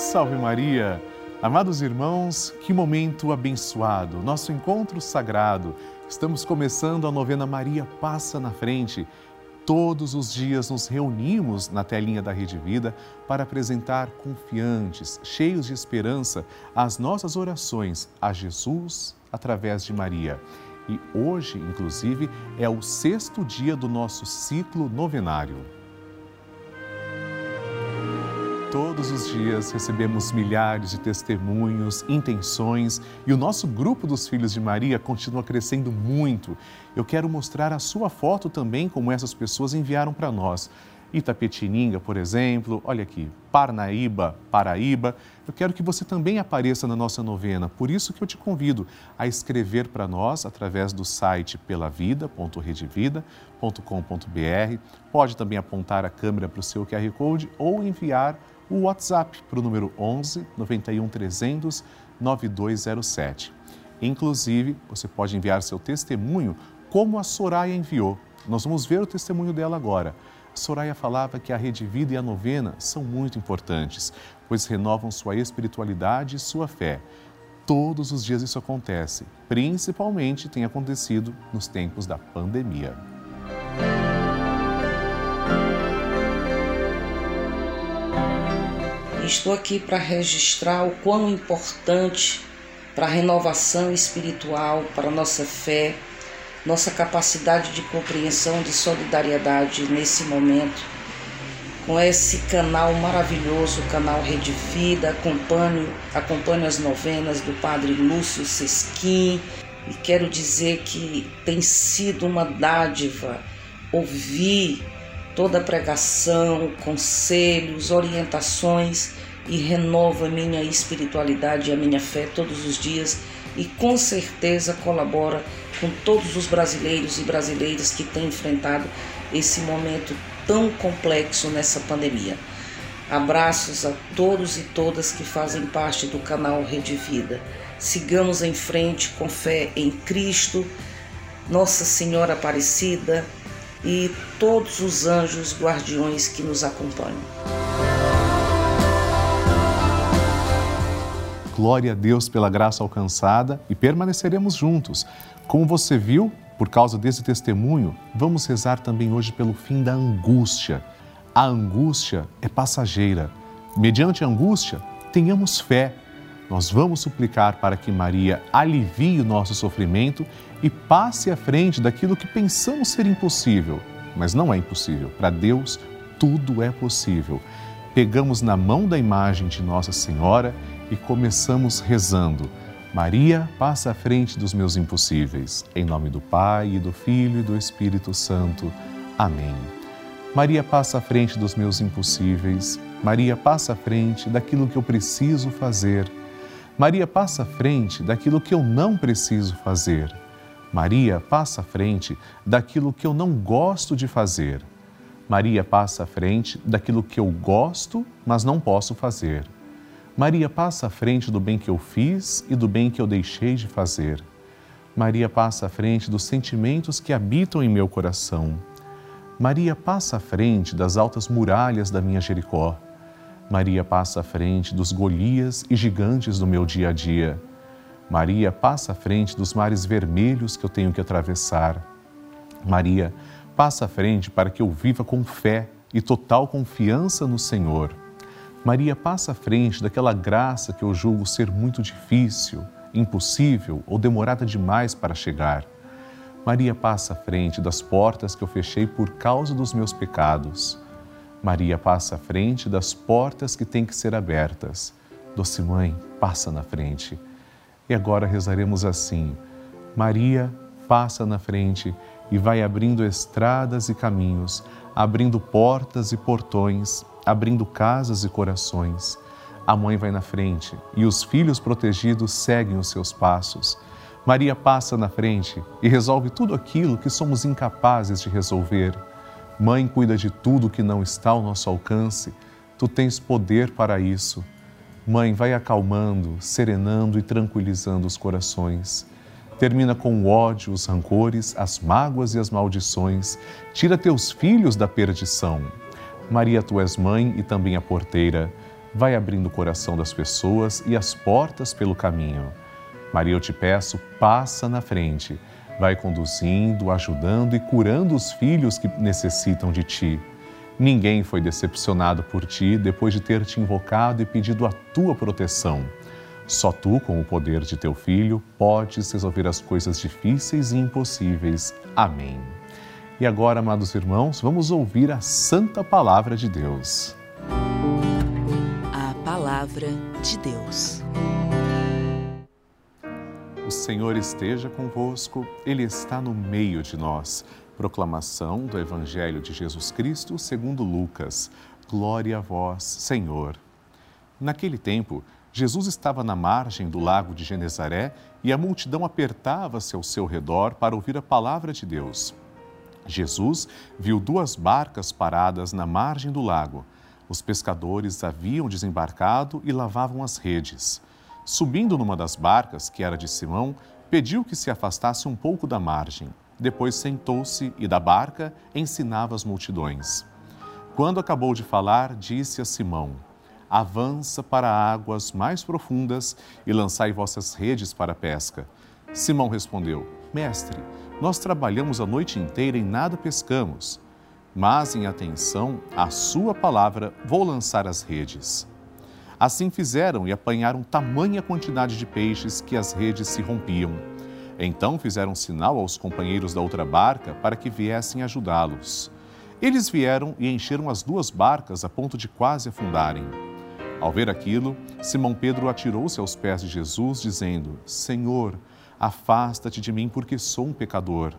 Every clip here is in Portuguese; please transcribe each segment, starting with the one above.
salve Maria! Amados irmãos, que momento abençoado, nosso encontro sagrado. Estamos começando a novena Maria Passa na Frente. Todos os dias nos reunimos na telinha da Rede Vida para apresentar confiantes, cheios de esperança, as nossas orações a Jesus através de Maria. E hoje, inclusive, é o sexto dia do nosso ciclo novenário. Todos os dias recebemos milhares de testemunhos, intenções e o nosso grupo dos Filhos de Maria continua crescendo muito. Eu quero mostrar a sua foto também, como essas pessoas enviaram para nós. Itapetininga, por exemplo, olha aqui, Parnaíba, Paraíba. Eu quero que você também apareça na nossa novena, por isso que eu te convido a escrever para nós através do site pelavida.redevida.com.br. Pode também apontar a câmera para o seu QR Code ou enviar o WhatsApp para o número 11 91 300 9207. Inclusive, você pode enviar seu testemunho como a Soraya enviou. Nós vamos ver o testemunho dela agora. Soraya falava que a Rede Vida e a novena são muito importantes, pois renovam sua espiritualidade e sua fé. Todos os dias isso acontece, principalmente tem acontecido nos tempos da pandemia. Estou aqui para registrar o quão importante para a renovação espiritual, para a nossa fé, nossa capacidade de compreensão, de solidariedade nesse momento. Com esse canal maravilhoso, o canal Rede Vida, acompanho, acompanho as novenas do Padre Lúcio Sesquim e quero dizer que tem sido uma dádiva ouvir toda a pregação, conselhos, orientações e renova a minha espiritualidade e a minha fé todos os dias e com certeza colabora com todos os brasileiros e brasileiras que têm enfrentado esse momento tão complexo nessa pandemia. Abraços a todos e todas que fazem parte do canal Rede Vida. Sigamos em frente com fé em Cristo, Nossa Senhora Aparecida, e todos os anjos guardiões que nos acompanham. Glória a Deus pela graça alcançada e permaneceremos juntos. Como você viu, por causa desse testemunho, vamos rezar também hoje pelo fim da angústia. A angústia é passageira. Mediante a angústia, tenhamos fé nós vamos suplicar para que Maria alivie o nosso sofrimento e passe à frente daquilo que pensamos ser impossível. Mas não é impossível. Para Deus, tudo é possível. Pegamos na mão da imagem de Nossa Senhora e começamos rezando. Maria, passa à frente dos meus impossíveis. Em nome do Pai, e do Filho e do Espírito Santo. Amém. Maria, passa à frente dos meus impossíveis. Maria, passa à frente daquilo que eu preciso fazer Maria passa à frente daquilo que eu não preciso fazer. Maria passa à frente daquilo que eu não gosto de fazer. Maria passa à frente daquilo que eu gosto, mas não posso fazer. Maria passa à frente do bem que eu fiz e do bem que eu deixei de fazer. Maria passa à frente dos sentimentos que habitam em meu coração. Maria passa à frente das altas muralhas da minha Jericó. Maria passa à frente dos Golias e gigantes do meu dia a dia. Maria passa à frente dos mares vermelhos que eu tenho que atravessar. Maria passa à frente para que eu viva com fé e total confiança no Senhor. Maria passa à frente daquela graça que eu julgo ser muito difícil, impossível ou demorada demais para chegar. Maria passa à frente das portas que eu fechei por causa dos meus pecados. Maria passa à frente das portas que têm que ser abertas. Doce Mãe, passa na frente. E agora rezaremos assim: Maria, passa na frente e vai abrindo estradas e caminhos, abrindo portas e portões, abrindo casas e corações. A mãe vai na frente e os filhos protegidos seguem os seus passos. Maria passa na frente e resolve tudo aquilo que somos incapazes de resolver. Mãe, cuida de tudo que não está ao nosso alcance, tu tens poder para isso. Mãe, vai acalmando, serenando e tranquilizando os corações. Termina com o ódio, os rancores, as mágoas e as maldições. Tira teus filhos da perdição. Maria, tu és mãe e também a porteira. vai abrindo o coração das pessoas e as portas pelo caminho. Maria, eu te peço, passa na frente, vai conduzindo, ajudando e curando os filhos que necessitam de ti. Ninguém foi decepcionado por ti depois de ter te invocado e pedido a tua proteção. Só tu, com o poder de teu filho, podes resolver as coisas difíceis e impossíveis. Amém. E agora, amados irmãos, vamos ouvir a santa palavra de Deus. A palavra de Deus. O Senhor esteja convosco, Ele está no meio de nós. Proclamação do Evangelho de Jesus Cristo segundo Lucas. Glória a vós, Senhor. Naquele tempo, Jesus estava na margem do lago de Genezaré e a multidão apertava-se ao seu redor para ouvir a palavra de Deus. Jesus viu duas barcas paradas na margem do lago. Os pescadores haviam desembarcado e lavavam as redes. Subindo numa das barcas, que era de Simão, pediu que se afastasse um pouco da margem. Depois sentou-se e da barca ensinava as multidões. Quando acabou de falar, disse a Simão: avança para águas mais profundas e lançai vossas redes para a pesca. Simão respondeu: Mestre, nós trabalhamos a noite inteira e nada pescamos. Mas, em atenção à Sua palavra, vou lançar as redes. Assim fizeram e apanharam tamanha quantidade de peixes que as redes se rompiam. Então fizeram sinal aos companheiros da outra barca para que viessem ajudá-los. Eles vieram e encheram as duas barcas a ponto de quase afundarem. Ao ver aquilo, Simão Pedro atirou-se aos pés de Jesus, dizendo: Senhor, afasta-te de mim, porque sou um pecador.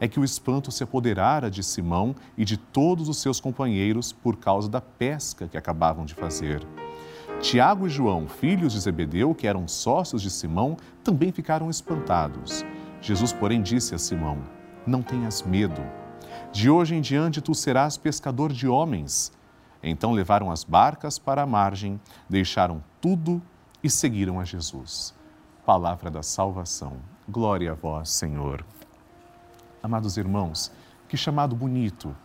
É que o espanto se apoderara de Simão e de todos os seus companheiros por causa da pesca que acabavam de fazer. Tiago e João, filhos de Zebedeu, que eram sócios de Simão, também ficaram espantados. Jesus, porém, disse a Simão: Não tenhas medo. De hoje em diante tu serás pescador de homens. Então levaram as barcas para a margem, deixaram tudo e seguiram a Jesus. Palavra da salvação. Glória a vós, Senhor. Amados irmãos, que chamado bonito.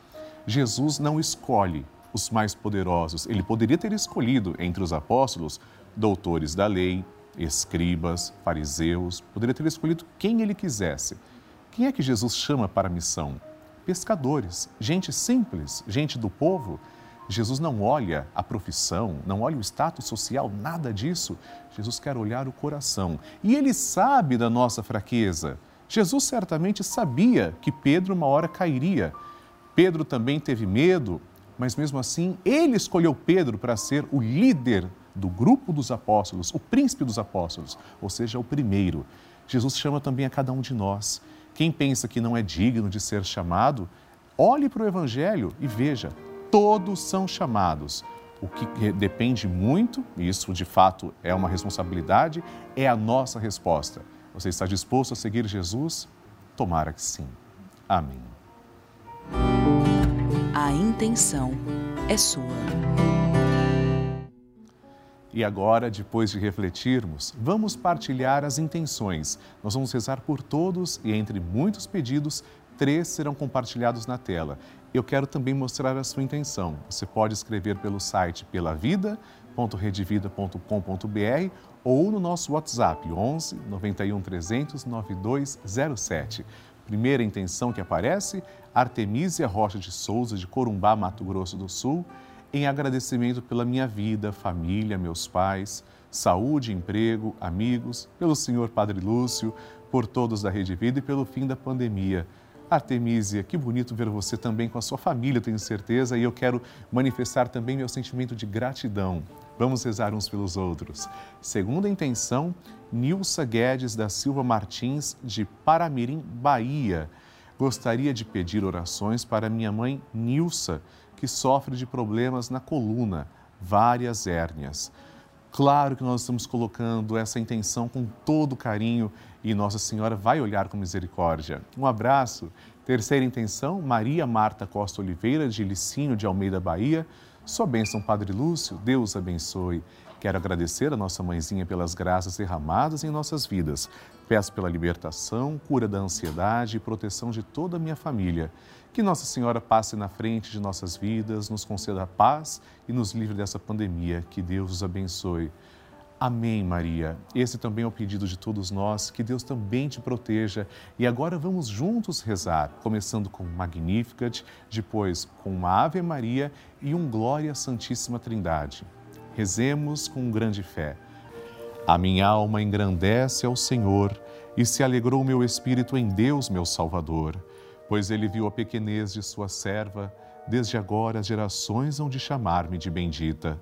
Jesus não escolhe os mais poderosos. Ele poderia ter escolhido entre os apóstolos doutores da lei, escribas, fariseus, poderia ter escolhido quem ele quisesse. Quem é que Jesus chama para a missão? Pescadores, gente simples, gente do povo Jesus não olha a profissão, não olha o status social, nada disso. Jesus quer olhar o coração. E ele sabe da nossa fraqueza. Jesus certamente sabia que Pedro uma hora cairia. Pedro também teve medo, mas mesmo assim, ele escolheu Pedro para ser o líder do grupo dos apóstolos, o príncipe dos apóstolos, ou seja, o primeiro. Jesus chama também a cada um de nós. Quem pensa que não é digno de ser chamado, olhe para o Evangelho e veja, todos são chamados. O que depende muito, e isso de fato é uma responsabilidade, é a nossa resposta. Você está disposto a seguir Jesus? Tomara que sim. Amém. A intenção é sua. E agora, depois de refletirmos, vamos partilhar as intenções. Nós vamos rezar por todos e, entre muitos pedidos, três serão compartilhados na tela. Eu quero também mostrar a sua intenção. Você pode escrever pelo site pelavida.redevida.com.br ou no nosso WhatsApp 11 91 300 9207. Primeira intenção que aparece, Artemísia Rocha de Souza, de Corumbá, Mato Grosso do Sul, em agradecimento pela minha vida, família, meus pais, saúde, emprego, amigos, pelo senhor Padre Lúcio, por todos da Rede Vida e pelo fim da pandemia. Artemísia, que bonito ver você também com a sua família, tenho certeza, e eu quero manifestar também meu sentimento de gratidão. Vamos rezar uns pelos outros. Segunda intenção, Nilsa Guedes da Silva Martins, de Paramirim, Bahia. Gostaria de pedir orações para minha mãe Nilsa, que sofre de problemas na coluna, várias hérnias. Claro que nós estamos colocando essa intenção com todo carinho e Nossa Senhora vai olhar com misericórdia. Um abraço. Terceira intenção, Maria Marta Costa Oliveira, de Licínio de Almeida, Bahia. Sua bênção, Padre Lúcio, Deus abençoe. Quero agradecer a nossa mãezinha pelas graças derramadas em nossas vidas. Peço pela libertação, cura da ansiedade e proteção de toda a minha família. Que Nossa Senhora passe na frente de nossas vidas, nos conceda paz e nos livre dessa pandemia. Que Deus os abençoe. Amém, Maria. Esse também é o pedido de todos nós, que Deus também te proteja. E agora vamos juntos rezar, começando com Magnificat, depois com uma Ave Maria e um Glória Santíssima Trindade. Rezemos com grande fé. A minha alma engrandece ao Senhor e se alegrou meu espírito em Deus, meu Salvador, pois ele viu a pequenez de sua serva, desde agora as gerações hão de chamar-me de bendita.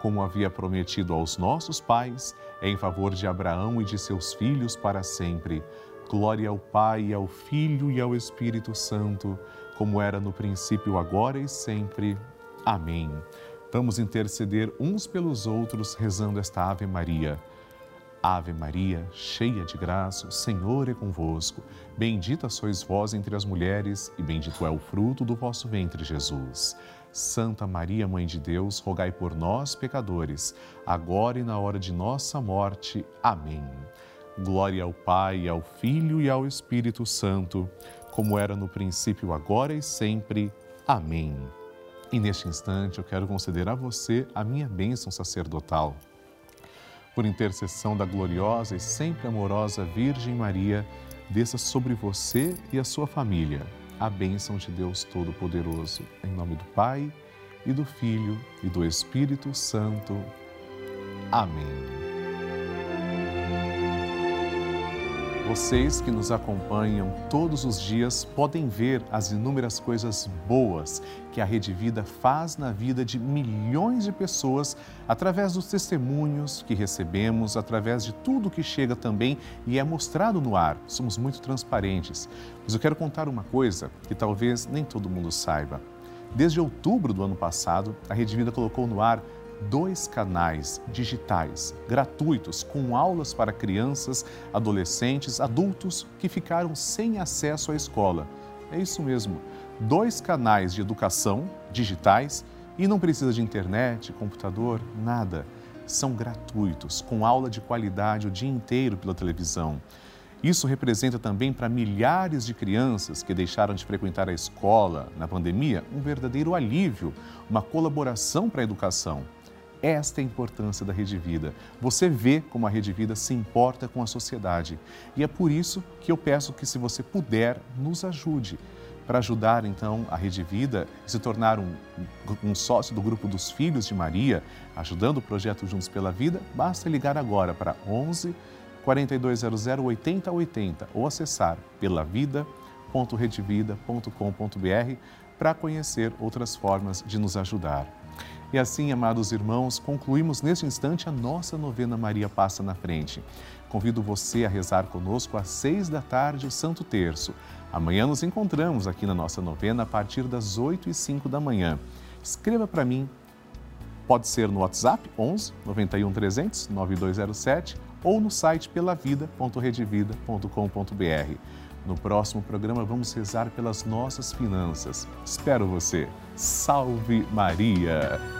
como havia prometido aos nossos pais, em favor de Abraão e de seus filhos para sempre. Glória ao Pai, ao Filho e ao Espírito Santo, como era no princípio, agora e sempre. Amém. Vamos interceder uns pelos outros rezando esta Ave Maria. Ave Maria, cheia de graça, o Senhor é convosco. Bendita sois vós entre as mulheres, e bendito é o fruto do vosso ventre, Jesus. Santa Maria, Mãe de Deus, rogai por nós, pecadores, agora e na hora de nossa morte. Amém. Glória ao Pai, ao Filho e ao Espírito Santo, como era no princípio, agora e sempre. Amém. E neste instante eu quero conceder a você a minha bênção sacerdotal. Por intercessão da gloriosa e sempre amorosa Virgem Maria, desça sobre você e a sua família a bênção de Deus Todo-Poderoso. Em nome do Pai, e do Filho, e do Espírito Santo. Amém. Vocês que nos acompanham todos os dias podem ver as inúmeras coisas boas que a Rede Vida faz na vida de milhões de pessoas através dos testemunhos que recebemos, através de tudo que chega também e é mostrado no ar. Somos muito transparentes. Mas eu quero contar uma coisa que talvez nem todo mundo saiba. Desde outubro do ano passado, a Rede Vida colocou no ar dois canais digitais gratuitos com aulas para crianças, adolescentes, adultos que ficaram sem acesso à escola. É isso mesmo, dois canais de educação digitais e não precisa de internet, computador, nada. São gratuitos, com aula de qualidade o dia inteiro pela televisão. Isso representa também para milhares de crianças que deixaram de frequentar a escola na pandemia um verdadeiro alívio, uma colaboração para a educação. Esta é a importância da Rede Vida. Você vê como a Rede Vida se importa com a sociedade. E é por isso que eu peço que, se você puder, nos ajude. Para ajudar, então, a Rede Vida se tornar um, um sócio do grupo dos Filhos de Maria, ajudando o projeto Juntos pela Vida, basta ligar agora para 11 4200 8080 ou acessar pelavida.redevida.com.br para conhecer outras formas de nos ajudar. E assim, amados irmãos, concluímos neste instante a nossa novena Maria Passa na Frente. Convido você a rezar conosco às seis da tarde o Santo Terço. Amanhã nos encontramos aqui na nossa novena a partir das oito e cinco da manhã. Escreva para mim, pode ser no WhatsApp 11 91 300 9207 ou no site pelavida.redevida.com.br. No próximo programa vamos rezar pelas nossas finanças. Espero você. Salve Maria!